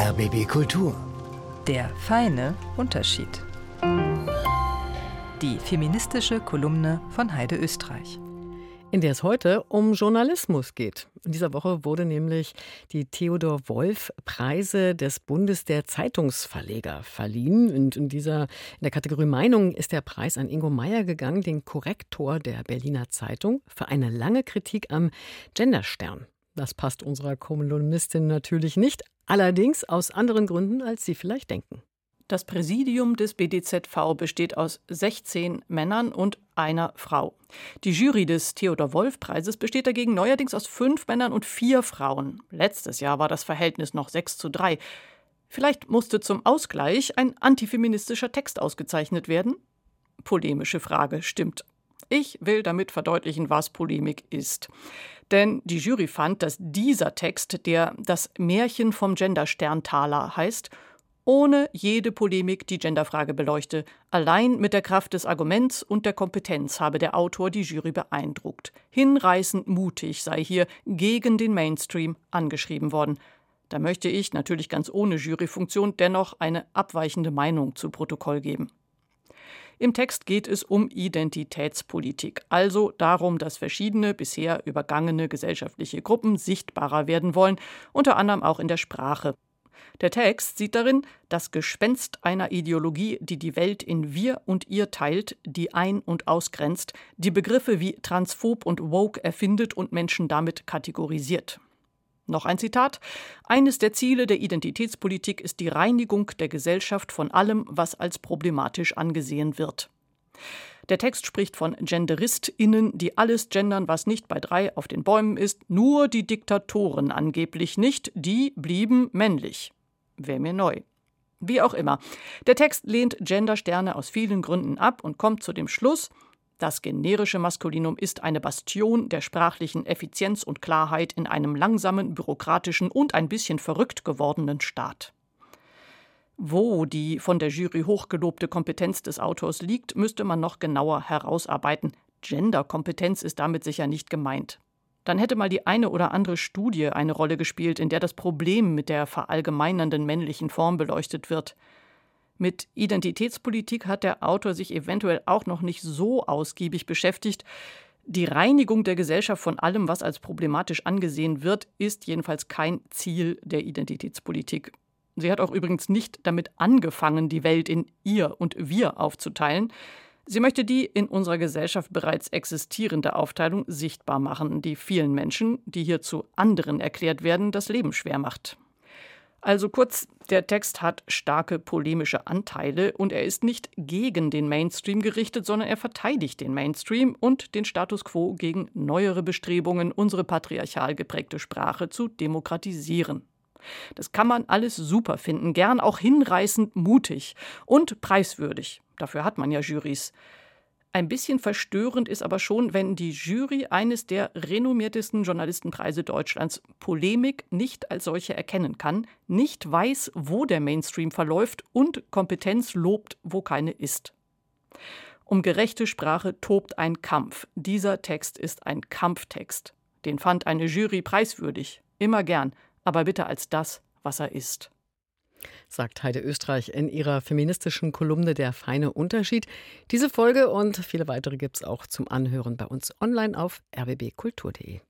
RBB Kultur. Der feine Unterschied. Die feministische Kolumne von Heide Österreich. In der es heute um Journalismus geht. In dieser Woche wurde nämlich die Theodor Wolf Preise des Bundes der Zeitungsverleger verliehen. Und in dieser, in der Kategorie Meinung ist der Preis an Ingo Meyer gegangen, den Korrektor der Berliner Zeitung, für eine lange Kritik am Genderstern. Das passt unserer Kolumnistin natürlich nicht, allerdings aus anderen Gründen, als Sie vielleicht denken. Das Präsidium des BDZV besteht aus 16 Männern und einer Frau. Die Jury des Theodor Wolf Preises besteht dagegen neuerdings aus fünf Männern und vier Frauen. Letztes Jahr war das Verhältnis noch 6 zu 3. Vielleicht musste zum Ausgleich ein antifeministischer Text ausgezeichnet werden? Polemische Frage, stimmt. Ich will damit verdeutlichen, was Polemik ist. Denn die Jury fand, dass dieser Text, der das Märchen vom Gendersterntaler heißt, ohne jede Polemik die Genderfrage beleuchte. Allein mit der Kraft des Arguments und der Kompetenz habe der Autor die Jury beeindruckt. Hinreißend mutig sei hier gegen den Mainstream angeschrieben worden. Da möchte ich, natürlich ganz ohne Juryfunktion, dennoch eine abweichende Meinung zu Protokoll geben. Im Text geht es um Identitätspolitik, also darum, dass verschiedene bisher übergangene gesellschaftliche Gruppen sichtbarer werden wollen, unter anderem auch in der Sprache. Der Text sieht darin das Gespenst einer Ideologie, die die Welt in wir und ihr teilt, die ein- und ausgrenzt, die Begriffe wie transphob und woke erfindet und Menschen damit kategorisiert. Noch ein Zitat. Eines der Ziele der Identitätspolitik ist die Reinigung der Gesellschaft von allem, was als problematisch angesehen wird. Der Text spricht von GenderistInnen, die alles gendern, was nicht bei drei auf den Bäumen ist, nur die Diktatoren angeblich nicht, die blieben männlich. Wäre mir neu. Wie auch immer. Der Text lehnt Gendersterne aus vielen Gründen ab und kommt zu dem Schluss, das generische Maskulinum ist eine Bastion der sprachlichen Effizienz und Klarheit in einem langsamen, bürokratischen und ein bisschen verrückt gewordenen Staat. Wo die von der Jury hochgelobte Kompetenz des Autors liegt, müsste man noch genauer herausarbeiten. Genderkompetenz ist damit sicher nicht gemeint. Dann hätte mal die eine oder andere Studie eine Rolle gespielt, in der das Problem mit der verallgemeinernden männlichen Form beleuchtet wird. Mit Identitätspolitik hat der Autor sich eventuell auch noch nicht so ausgiebig beschäftigt. Die Reinigung der Gesellschaft von allem, was als problematisch angesehen wird, ist jedenfalls kein Ziel der Identitätspolitik. Sie hat auch übrigens nicht damit angefangen, die Welt in ihr und wir aufzuteilen. Sie möchte die in unserer Gesellschaft bereits existierende Aufteilung sichtbar machen, die vielen Menschen, die hier zu anderen erklärt werden, das Leben schwer macht. Also kurz, der Text hat starke polemische Anteile und er ist nicht gegen den Mainstream gerichtet, sondern er verteidigt den Mainstream und den Status quo gegen neuere Bestrebungen, unsere patriarchal geprägte Sprache zu demokratisieren. Das kann man alles super finden, gern auch hinreißend mutig und preiswürdig. Dafür hat man ja Jurys. Ein bisschen verstörend ist aber schon, wenn die Jury eines der renommiertesten Journalistenpreise Deutschlands Polemik nicht als solche erkennen kann, nicht weiß, wo der Mainstream verläuft und Kompetenz lobt, wo keine ist. Um gerechte Sprache tobt ein Kampf. Dieser Text ist ein Kampftext. Den fand eine Jury preiswürdig. Immer gern, aber bitte als das, was er ist sagt Heide Österreich in ihrer feministischen Kolumne Der feine Unterschied. Diese Folge und viele weitere gibt es auch zum Anhören bei uns online auf rbbkultur.de.